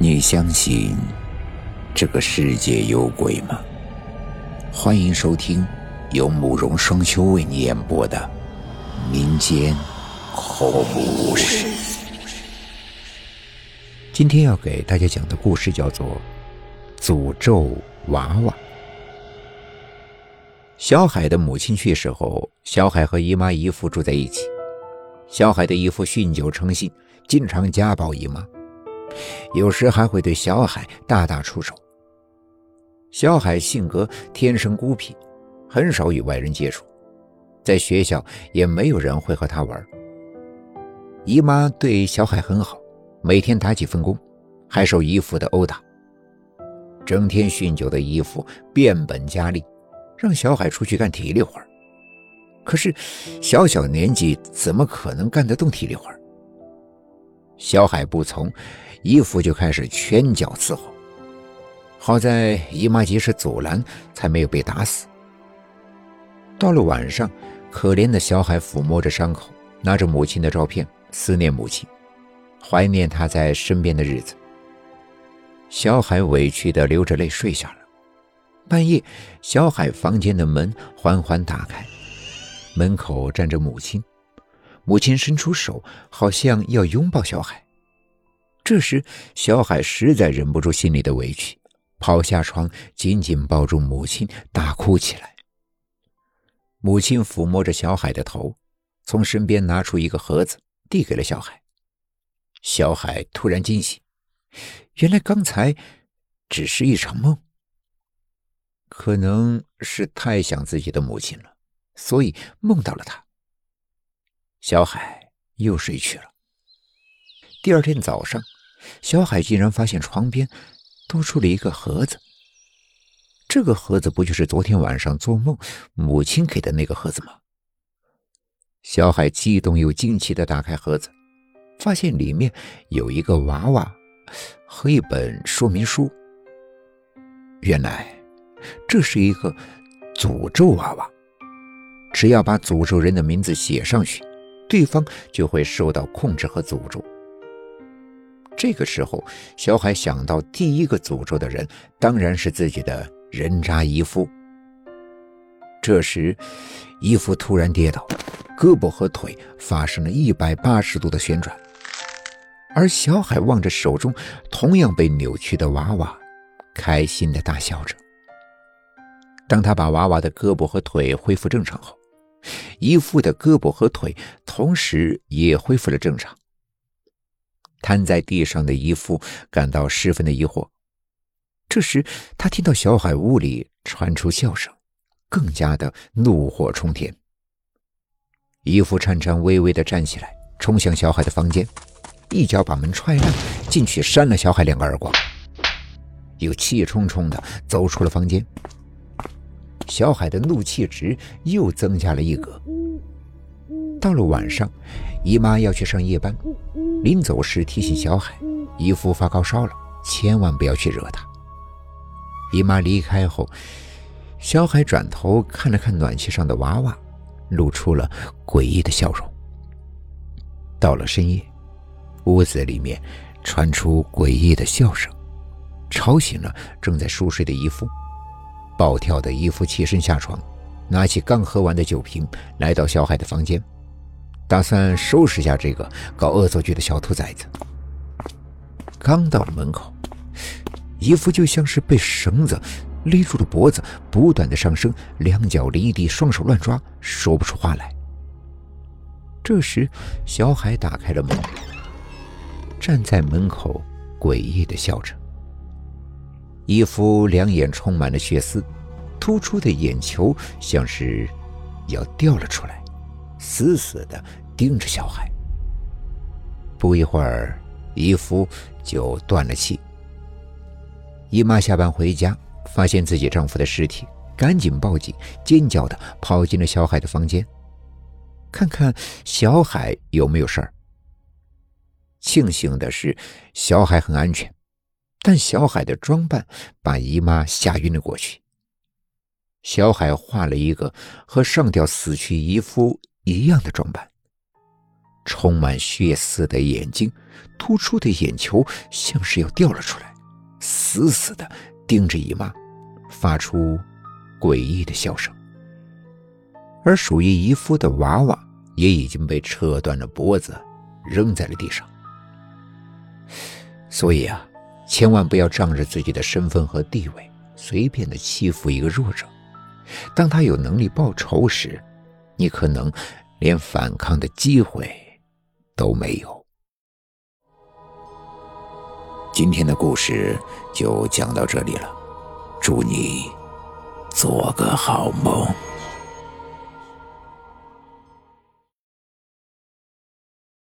你相信这个世界有鬼吗？欢迎收听由慕容双修为你演播的民间恐怖故事。今天要给大家讲的故事叫做《诅咒娃娃》。小海的母亲去世后，小海和姨妈姨父住在一起。小海的姨父酗酒成性，经常家暴姨妈。有时还会对小海大打出手。小海性格天生孤僻，很少与外人接触，在学校也没有人会和他玩。姨妈对小海很好，每天打几份工，还受姨父的殴打。整天酗酒的姨父变本加厉，让小海出去干体力活。可是小小年纪怎么可能干得动体力活？小海不从。姨父就开始拳脚伺候，好在姨妈及时阻拦，才没有被打死。到了晚上，可怜的小海抚摸着伤口，拿着母亲的照片，思念母亲，怀念她在身边的日子。小海委屈的流着泪睡下了。半夜，小海房间的门缓缓打开，门口站着母亲，母亲伸出手，好像要拥抱小海。这时，小海实在忍不住心里的委屈，跑下床，紧紧抱住母亲，大哭起来。母亲抚摸着小海的头，从身边拿出一个盒子，递给了小海。小海突然惊醒，原来刚才只是一场梦。可能是太想自己的母亲了，所以梦到了她。小海又睡去了。第二天早上。小海竟然发现床边多出了一个盒子。这个盒子不就是昨天晚上做梦母亲给的那个盒子吗？小海激动又惊奇的打开盒子，发现里面有一个娃娃和一本说明书。原来这是一个诅咒娃娃，只要把诅咒人的名字写上去，对方就会受到控制和诅咒。这个时候，小海想到第一个诅咒的人当然是自己的人渣姨夫。这时，姨夫突然跌倒，胳膊和腿发生了一百八十度的旋转，而小海望着手中同样被扭曲的娃娃，开心的大笑着。当他把娃娃的胳膊和腿恢复正常后，姨夫的胳膊和腿同时也恢复了正常。瘫在地上的姨父感到十分的疑惑。这时，他听到小海屋里传出笑声，更加的怒火冲天。姨父颤颤巍巍的站起来，冲向小海的房间，一脚把门踹烂，进去扇了小海两个耳光，又气冲冲的走出了房间。小海的怒气值又增加了一格。到了晚上，姨妈要去上夜班，临走时提醒小海，姨夫发高烧了，千万不要去惹他。姨妈离开后，小海转头看了看暖气上的娃娃，露出了诡异的笑容。到了深夜，屋子里面传出诡异的笑声，吵醒了正在熟睡的姨夫。暴跳的姨夫起身下床，拿起刚喝完的酒瓶，来到小海的房间。打算收拾下这个搞恶作剧的小兔崽子。刚到了门口，姨夫就像是被绳子勒住了脖子，不断的上升，两脚离地，双手乱抓，说不出话来。这时，小海打开了门，站在门口，诡异的笑着。姨夫两眼充满了血丝，突出的眼球像是要掉了出来。死死的盯着小海。不一会儿，姨夫就断了气。姨妈下班回家，发现自己丈夫的尸体，赶紧报警，尖叫的跑进了小海的房间，看看小海有没有事儿。庆幸的是，小海很安全，但小海的装扮把姨妈吓晕了过去。小海画了一个和上吊死去姨夫。一样的装扮，充满血丝的眼睛，突出的眼球像是要掉了出来，死死的盯着姨妈，发出诡异的笑声。而属于姨夫的娃娃也已经被扯断了脖子，扔在了地上。所以啊，千万不要仗着自己的身份和地位，随便的欺负一个弱者。当他有能力报仇时，你可能连反抗的机会都没有。今天的故事就讲到这里了，祝你做个好梦。